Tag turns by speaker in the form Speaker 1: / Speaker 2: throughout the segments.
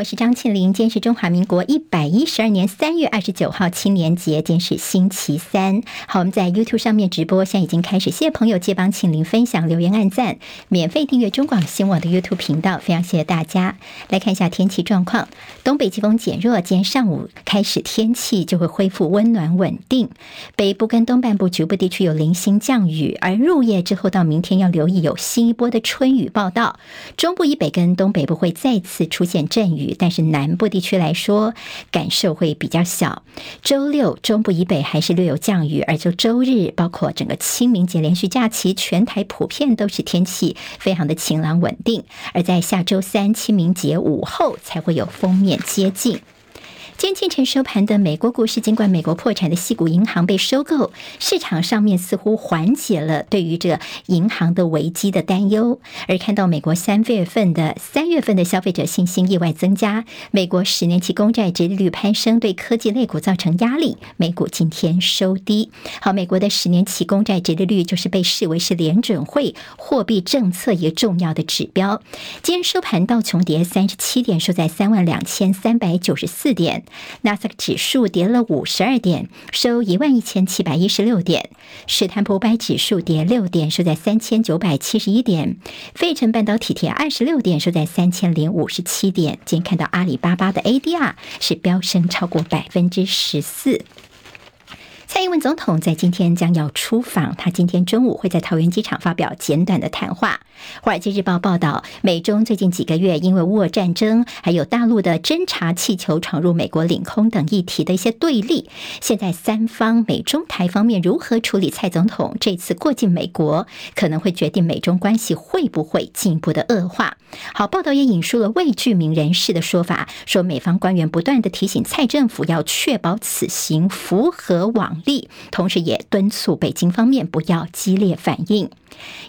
Speaker 1: 我是张庆玲。今天是中华民国一百一十二年三月二十九号，青年节，今天是星期三。好，我们在 YouTube 上面直播，现在已经开始。谢谢朋友借帮庆玲分享、留言、按赞，免费订阅中广新闻网的 YouTube 频道，非常谢谢大家。来看一下天气状况，东北季风减弱，今天上午开始天气就会恢复温暖稳定。北部跟东半部局部地区有零星降雨，而入夜之后到明天要留意有新一波的春雨报道。中部以北跟东北部会再次出现阵雨。但是南部地区来说，感受会比较小。周六中部以北还是略有降雨，而就周日，包括整个清明节连续假期，全台普遍都是天气非常的晴朗稳定。而在下周三清明节午后，才会有封面接近。今天清晨收盘的美国股市，尽管美国破产的矽谷银行被收购，市场上面似乎缓解了对于这银行的危机的担忧。而看到美国三月份的三月份的消费者信心意外增加，美国十年期公债殖利率攀升，对科技类股造成压力，美股今天收低。好，美国的十年期公债殖利率就是被视为是联准会货币政策一个重要的指标。今天收盘道琼跌三十七点，收在三万两千三百九十四点。纳斯达克指数跌了五十二点，收一万一千七百一十六点。史坦普五百指数跌六点，收在三千九百七十一点。费城半导体跌二十六点，收在三千零五十七点。今天看到阿里巴巴的 ADR 是飙升超过百分之十四。蔡英文总统在今天将要出访，他今天中午会在桃园机场发表简短的谈话。《华尔街日报》报道，美中最近几个月因为乌俄战争，还有大陆的侦察气球闯入美国领空等议题的一些对立，现在三方美中台方面如何处理蔡总统这次过境美国，可能会决定美中关系会不会进一步的恶化。好，报道也引述了未具名人士的说法，说美方官员不断的提醒蔡政府要确保此行符合力，同时也敦促北京方面不要激烈反应。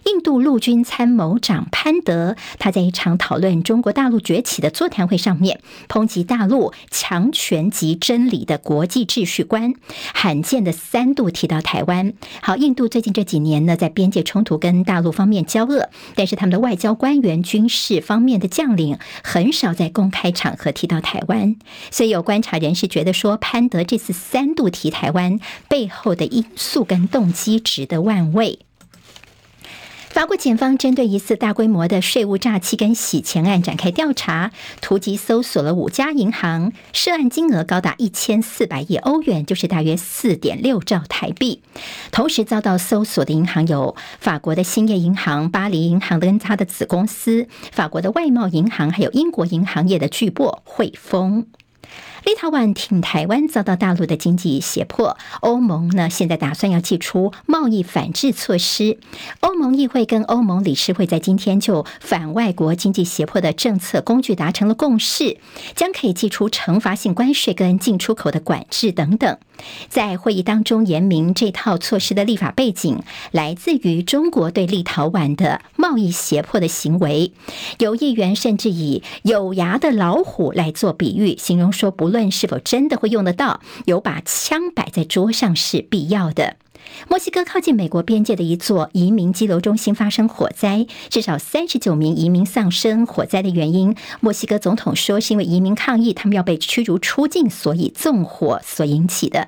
Speaker 1: 印度陆军参谋长潘德，他在一场讨论中国大陆崛起的座谈会上面，抨击大陆强权及真理的国际秩序观，罕见的三度提到台湾。好，印度最近这几年呢，在边界冲突跟大陆方面交恶，但是他们的外交官员、军事方面的将领很少在公开场合提到台湾，所以有观察人士觉得说，潘德这次三度提台湾背后的因素跟动机值得玩味。法国检方针对疑似大规模的税务诈欺跟洗钱案展开调查，突击搜索了五家银行，涉案金额高达一千四百亿欧元，就是大约四点六兆台币。同时遭到搜索的银行有法国的兴业银行、巴黎银行跟它的子公司、法国的外贸银行，还有英国银行业的巨擘汇丰。立陶宛挺台湾遭到大陆的经济胁迫，欧盟呢现在打算要祭出贸易反制措施。欧盟议会跟欧盟理事会在今天就反外国经济胁迫的政策工具达成了共识，将可以祭出惩罚性关税跟进出口的管制等等。在会议当中言明这套措施的立法背景来自于中国对立陶宛的贸易胁迫的行为，有议员甚至以有牙的老虎来做比喻，形容说不。无论是否真的会用得到，有把枪摆在桌上是必要的。墨西哥靠近美国边界的一座移民羁留中心发生火灾，至少三十九名移民丧生。火灾的原因，墨西哥总统说是因为移民抗议，他们要被驱逐出境，所以纵火所引起的。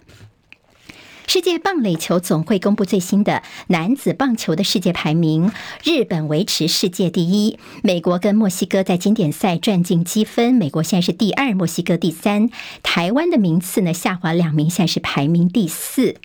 Speaker 1: 世界棒垒球总会公布最新的男子棒球的世界排名，日本维持世界第一。美国跟墨西哥在经典赛赚进积分，美国现在是第二，墨西哥第三。台湾的名次呢下滑两名，现在是排名第四。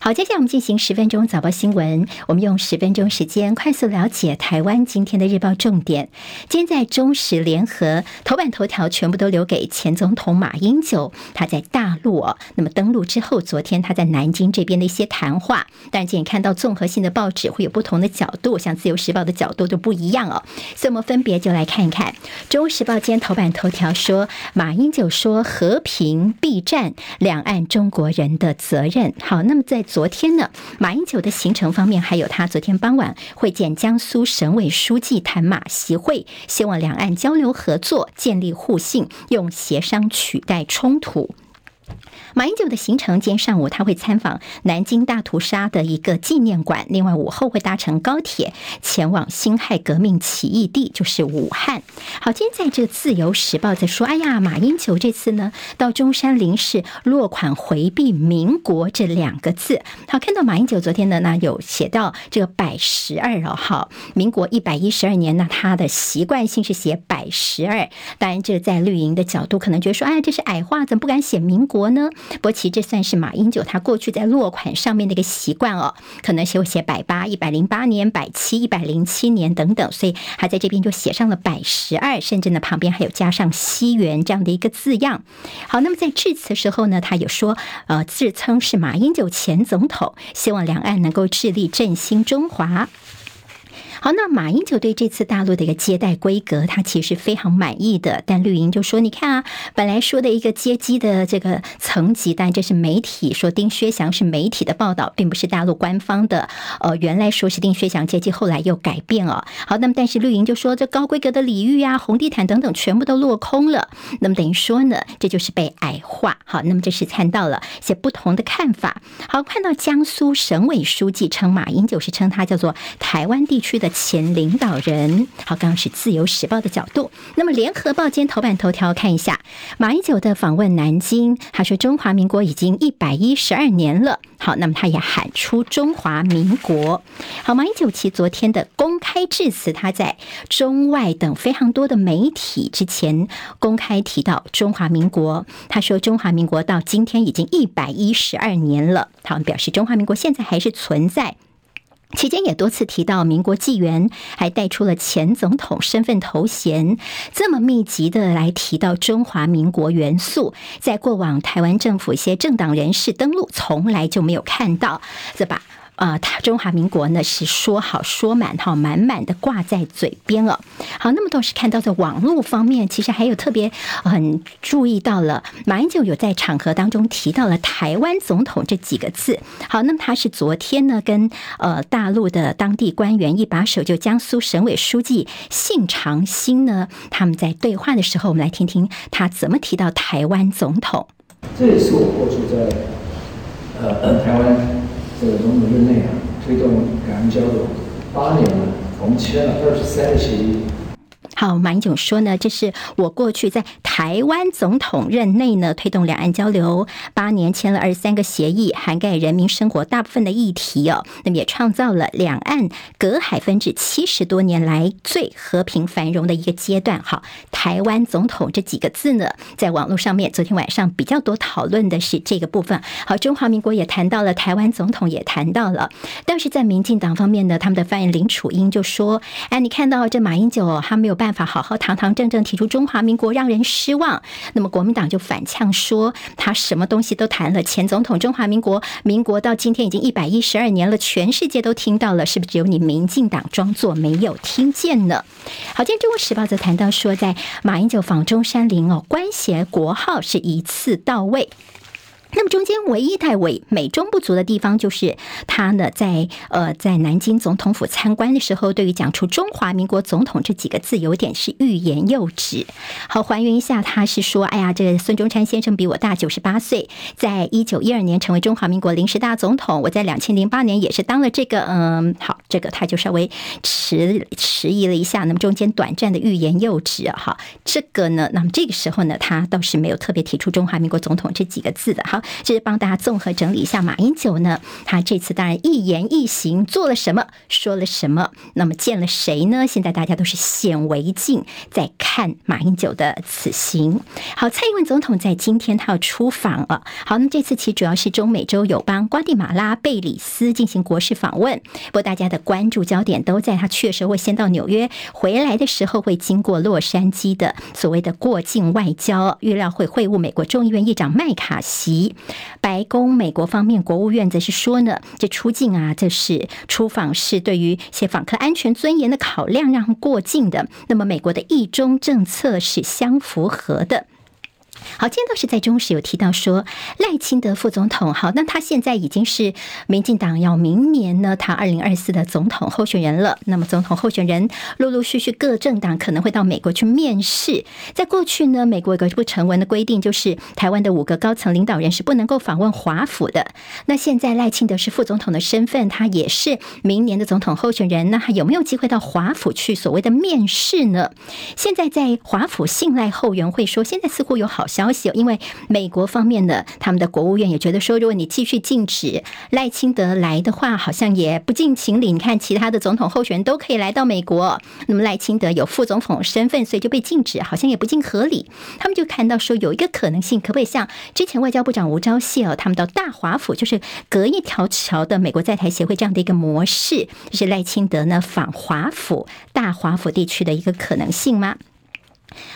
Speaker 1: 好，接下来我们进行十分钟早报新闻。我们用十分钟时间快速了解台湾今天的日报重点。今天在中时联合头版头条全部都留给前总统马英九，他在大陆哦，那么登陆之后，昨天他在南京这边的一些谈话。但今天看到综合性的报纸会有不同的角度，像自由时报的角度都不一样哦。所以我们分别就来看一看。中时报今天头版头条说，马英九说和平必战，两岸中国人的责任。好，那么在昨天呢，马英九的行程方面，还有他昨天傍晚会见江苏省委书记谈马习会，希望两岸交流合作，建立互信，用协商取代冲突。马英九的行程，今天上午他会参访南京大屠杀的一个纪念馆，另外午后会搭乘高铁前往辛亥革命起义地，就是武汉。好，今天在这个《自由时报》在说，哎呀，马英九这次呢到中山陵是落款回避“民国”这两个字。好，看到马英九昨天的呢，有写到这个百十二哦，好，民国一百一十二年呢，他的习惯性是写百十二。当然，这在绿营的角度可能觉得说，哎，这是矮化，怎么不敢写民国呢？不过，其这算是马英九他过去在落款上面的一个习惯哦，可能写写百八、一百零八年、百七、一百零七年等等，所以他在这边就写上了百十二，甚至呢旁边还有加上西元这样的一个字样。好，那么在致辞的时候呢，他有说，呃，自称是马英九前总统，希望两岸能够致力振兴中华。好，那马英九对这次大陆的一个接待规格，他其实非常满意的。但绿营就说：“你看啊，本来说的一个接机的这个层级，但这是媒体说丁薛祥是媒体的报道，并不是大陆官方的。呃，原来说是丁薛祥接机，后来又改变了。好，那么但是绿营就说，这高规格的礼遇啊、红地毯等等，全部都落空了。那么等于说呢，这就是被矮化。好，那么这是看到了一些不同的看法。好，看到江苏省委书记称马英九是称他叫做台湾地区的。前领导人，好，刚刚是自由时报的角度。那么联合报今天头版头条看一下马英九的访问南京，他说中华民国已经一百一十二年了。好，那么他也喊出中华民国。好，马英九其昨天的公开致辞，他在中外等非常多的媒体之前公开提到中华民国。他说中华民国到今天已经一百一十二年了。好，表示中华民国现在还是存在。期间也多次提到民国纪元，还带出了前总统身份头衔，这么密集的来提到中华民国元素，在过往台湾政府一些政党人士登陆，从来就没有看到，这把？啊，他、中华民国呢是说好说满哈，满满的挂在嘴边了。好，那么倒是看到在网络方面，其实还有特别很注意到了，马英九有在场合当中提到了“台湾总统”这几个字。好，那么他是昨天呢跟呃大陆的当地官员一把手，就江苏省委书记信长星呢，他们在对话的时候，我们来听听他怎么提到台湾总统。
Speaker 2: 这也是我过去在呃台湾。这个总统任内啊，推动港交流八年了，我们签了二十三个协议。
Speaker 1: 好，马英九说呢，这是我过去在台湾总统任内呢，推动两岸交流八年，签了二十三个协议，涵盖人民生活大部分的议题哦。那么也创造了两岸隔海分治七十多年来最和平繁荣的一个阶段。好，台湾总统这几个字呢，在网络上面，昨天晚上比较多讨论的是这个部分。好，中华民国也谈到了，台湾总统也谈到了，但是在民进党方面呢，他们的发言人林楚英就说：“哎，你看到这马英九，他没有办。”法好好堂堂正正提出中华民国，让人失望。那么国民党就反呛说，他什么东西都谈了。前总统中华民国，民国到今天已经一百一十二年了，全世界都听到了，是不是只有你民进党装作没有听见呢？好，今天《中国时报》则谈到说，在马英九访中山陵哦，官衔国号是一次到位。那么中间唯一带尾美中不足的地方，就是他呢在呃在南京总统府参观的时候，对于讲出中华民国总统这几个字，有点是欲言又止。好，还原一下，他是说，哎呀，这个孙中山先生比我大九十八岁，在一九一二年成为中华民国临时大总统，我在两千零八年也是当了这个，嗯，好，这个他就稍微迟迟疑了一下，那么中间短暂的欲言又止，哈，这个呢，那么这个时候呢，他倒是没有特别提出中华民国总统这几个字的，哈。这是帮大家综合整理一下，马英九呢，他这次当然一言一行做了什么，说了什么，那么见了谁呢？现在大家都是显微镜在看马英九的此行。好，蔡英文总统在今天他要出访了。好，那么这次其实主要是中美洲友邦瓜地马拉、贝里斯进行国事访问。不过大家的关注焦点都在他确实会先到纽约，回来的时候会经过洛杉矶的所谓的过境外交，预料会会晤美国众议院议长麦卡锡。白宫美国方面国务院则是说呢，这出境啊，这是出访是对于一些访客安全尊严的考量，让过境的。那么美国的一中政策是相符合的。好，今天倒是在中时有提到说赖清德副总统，好，那他现在已经是民进党要明年呢，他二零二四的总统候选人了。那么总统候选人陆陆续续各政党可能会到美国去面试。在过去呢，美国有个不成文的规定，就是台湾的五个高层领导人是不能够访问华府的。那现在赖清德是副总统的身份，他也是明年的总统候选人，那还有没有机会到华府去所谓的面试呢？现在在华府信赖后援会说，现在似乎有好消息，因为美国方面的他们的国务院也觉得说，如果你继续禁止赖清德来的话，好像也不近情理。你看，其他的总统候选人都可以来到美国，那么赖清德有副总统身份，所以就被禁止，好像也不尽合理。他们就看到说，有一个可能性，可不可以像之前外交部长吴钊燮哦，他们到大华府，就是隔一条桥的美国在台协会这样的一个模式，就是赖清德呢访华府、大华府地区的一个可能性吗？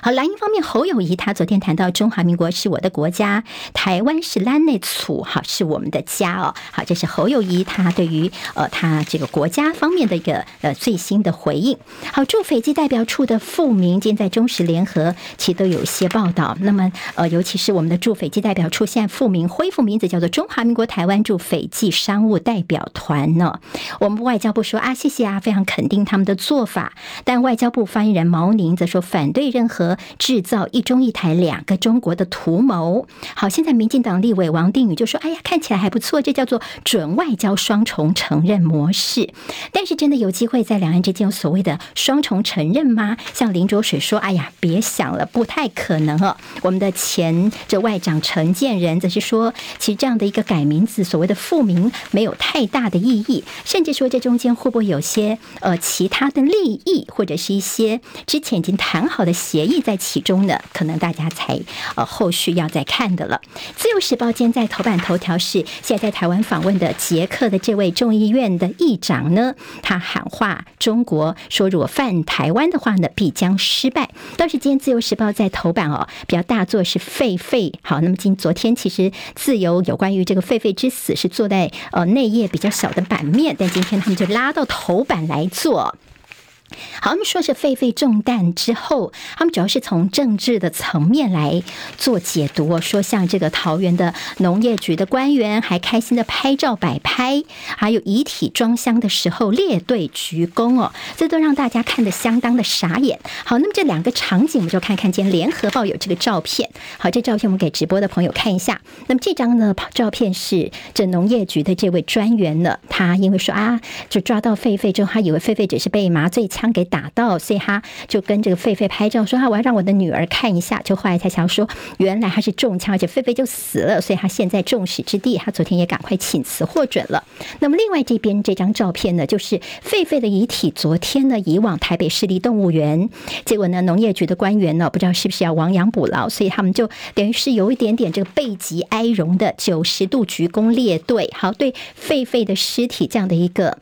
Speaker 1: 好，蓝营方面，侯友谊他昨天谈到中华民国是我的国家，台湾是咱的厝，好，是我们的家哦。好，这是侯友谊他对于呃他这个国家方面的一个呃最新的回应。好，驻斐济代表处的复名，今天在中时联合其实都有一些报道。那么呃，尤其是我们的驻斐济代表处现在复名，恢复名字叫做中华民国台湾驻斐济商务代表团呢。我们外交部说啊，谢谢啊，非常肯定他们的做法。但外交部发言人毛宁则说反对任何制造一中一台两个中国的图谋。好，现在民进党立委王定宇就说：“哎呀，看起来还不错，这叫做准外交双重承认模式。”但是，真的有机会在两岸之间有所谓的双重承认吗？像林卓水说：“哎呀，别想了，不太可能哦。”我们的前这外长陈建仁则是说：“其实这样的一个改名字，所谓的复名，没有太大的意义，甚至说这中间会不会有些呃其他的利益，或者是一些之前已经谈好的协。”议在其中呢，可能大家才呃后续要再看的了。自由时报今天在头版头条是现在在台湾访问的捷克的这位众议院的议长呢，他喊话中国说，如果犯台湾的话呢，必将失败。倒是今天自由时报在头版哦，比较大作是狒狒。好，那么今昨天其实自由有关于这个狒狒之死是坐在呃内页比较小的版面，但今天他们就拉到头版来做。好，他们说是狒狒中弹之后，他们主要是从政治的层面来做解读。说像这个桃园的农业局的官员还开心的拍照摆拍，还有遗体装箱的时候列队鞠躬哦，这都让大家看得相当的傻眼。好，那么这两个场景，我们就看看见联合报有这个照片。好，这照片我们给直播的朋友看一下。那么这张呢照片是这农业局的这位专员呢，他因为说啊，就抓到狒狒之后，他以为狒狒只是被麻醉枪。枪给打到，所以他就跟这个狒狒拍照，说：“哈，我要让我的女儿看一下。”就后来才想说，原来他是中枪，而且狒狒就死了，所以他现在众矢之的，他昨天也赶快请辞获准了。那么另外这边这张照片呢，就是狒狒的遗体，昨天呢移往台北市立动物园，结果呢农业局的官员呢不知道是不是要亡羊补牢，所以他们就等于是有一点点这个背脊哀荣的九十度鞠躬列队，好，对狒狒的尸体这样的一个。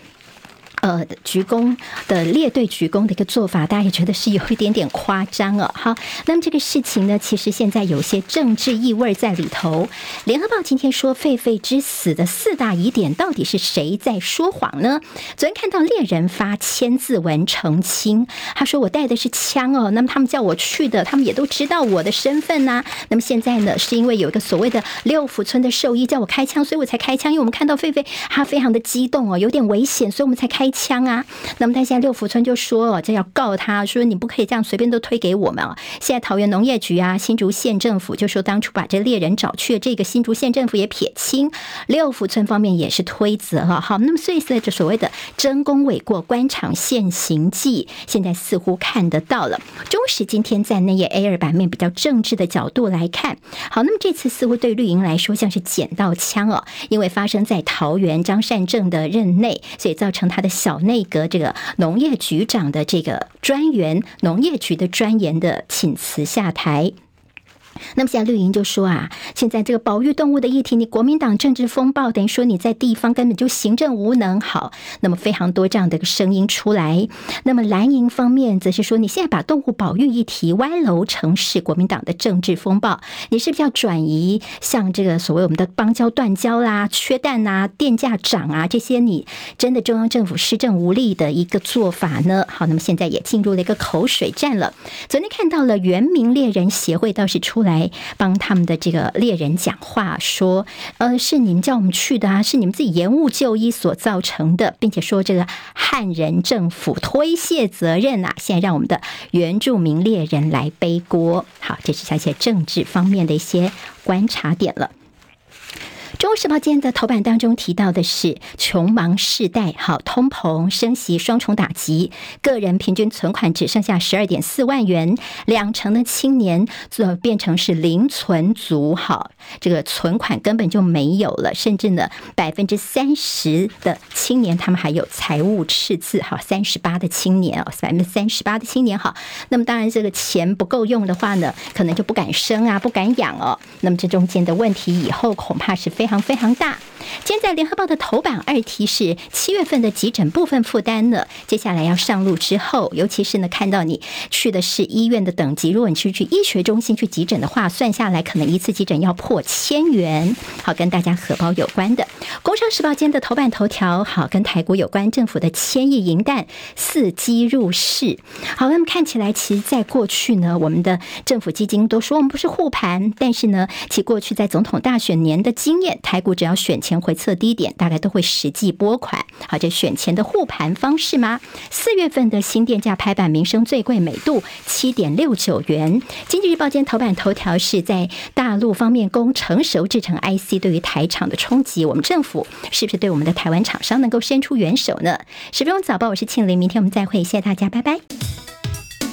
Speaker 1: 呃，鞠躬的列队鞠躬的一个做法，大家也觉得是有一点点夸张哦。好，那么这个事情呢，其实现在有些政治意味在里头。联合报今天说，狒狒之死的四大疑点，到底是谁在说谎呢？昨天看到猎人发千字文澄清，他说我带的是枪哦，那么他们叫我去的，他们也都知道我的身份呐、那么现在呢，是因为有一个所谓的六福村的兽医叫我开枪，所以我才开枪。因为我们看到狒狒他非常的激动哦，有点危险，所以我们才开。枪啊！那么他现在六福村就说哦，这要告他说你不可以这样随便都推给我们啊！现在桃园农业局啊、新竹县政府就说当初把这猎人找去这个新竹县政府也撇清，六福村方面也是推责哈。好，那么所以在这所谓的真功伪过官场现形记，现在似乎看得到了。中时今天在那页 A 二版面比较政治的角度来看，好，那么这次似乎对绿营来说像是捡到枪哦，因为发生在桃园张善政的任内，所以造成他的。小内阁这个农业局长的这个专员，农业局的专员的请辞下台。那么现在绿营就说啊，现在这个保育动物的议题，你国民党政治风暴，等于说你在地方根本就行政无能。好，那么非常多这样的一个声音出来。那么蓝营方面则是说，你现在把动物保育议题歪楼成是国民党的政治风暴，你是不是要转移像这个所谓我们的邦交断交啦、缺蛋啊、电价涨啊这些，你真的中央政府施政无力的一个做法呢？好，那么现在也进入了一个口水战了。昨天看到了原民猎人协会倒是出来。来帮他们的这个猎人讲话，说：“呃，是你们叫我们去的啊，是你们自己延误就医所造成的，并且说这个汉人政府推卸责任啊，现在让我们的原住民猎人来背锅。”好，这是一些政治方面的一些观察点了。《中国时报》今天的头版当中提到的是穷忙世代，好，通膨升息双重打击，个人平均存款只剩下十二点四万元，两成的青年就变成是零存族，好，这个存款根本就没有了，甚至呢，百分之三十的青年他们还有财务赤字，好，三十八的青年哦，百分之三十八的青年，好，那么当然这个钱不够用的话呢，可能就不敢生啊，不敢养哦，那么这中间的问题以后恐怕是非常。非常大。今天在联合报的头版二题是七月份的急诊部分负担呢，接下来要上路之后，尤其是呢看到你去的是医院的等级，如果你是去医学中心去急诊的话，算下来可能一次急诊要破千元。好，跟大家荷包有关的。工商时报今天的头版头条，好，跟台股有关，政府的千亿银弹伺机入市。好，那么看起来，其实在过去呢，我们的政府基金都说我们不是护盘，但是呢，其过去在总统大选年的经验。台股只要选前回测低点，大概都会实际拨款。好，这选前的护盘方式吗？四月份的新电价拍板，民生最贵，每度七点六九元。经济日报今天头版头条是在大陆方面供成熟制成 IC 对于台厂的冲击，我们政府是不是对我们的台湾厂商能够伸出援手呢？十分钟早报，我是庆玲，明天我们再会，谢谢大家，拜拜。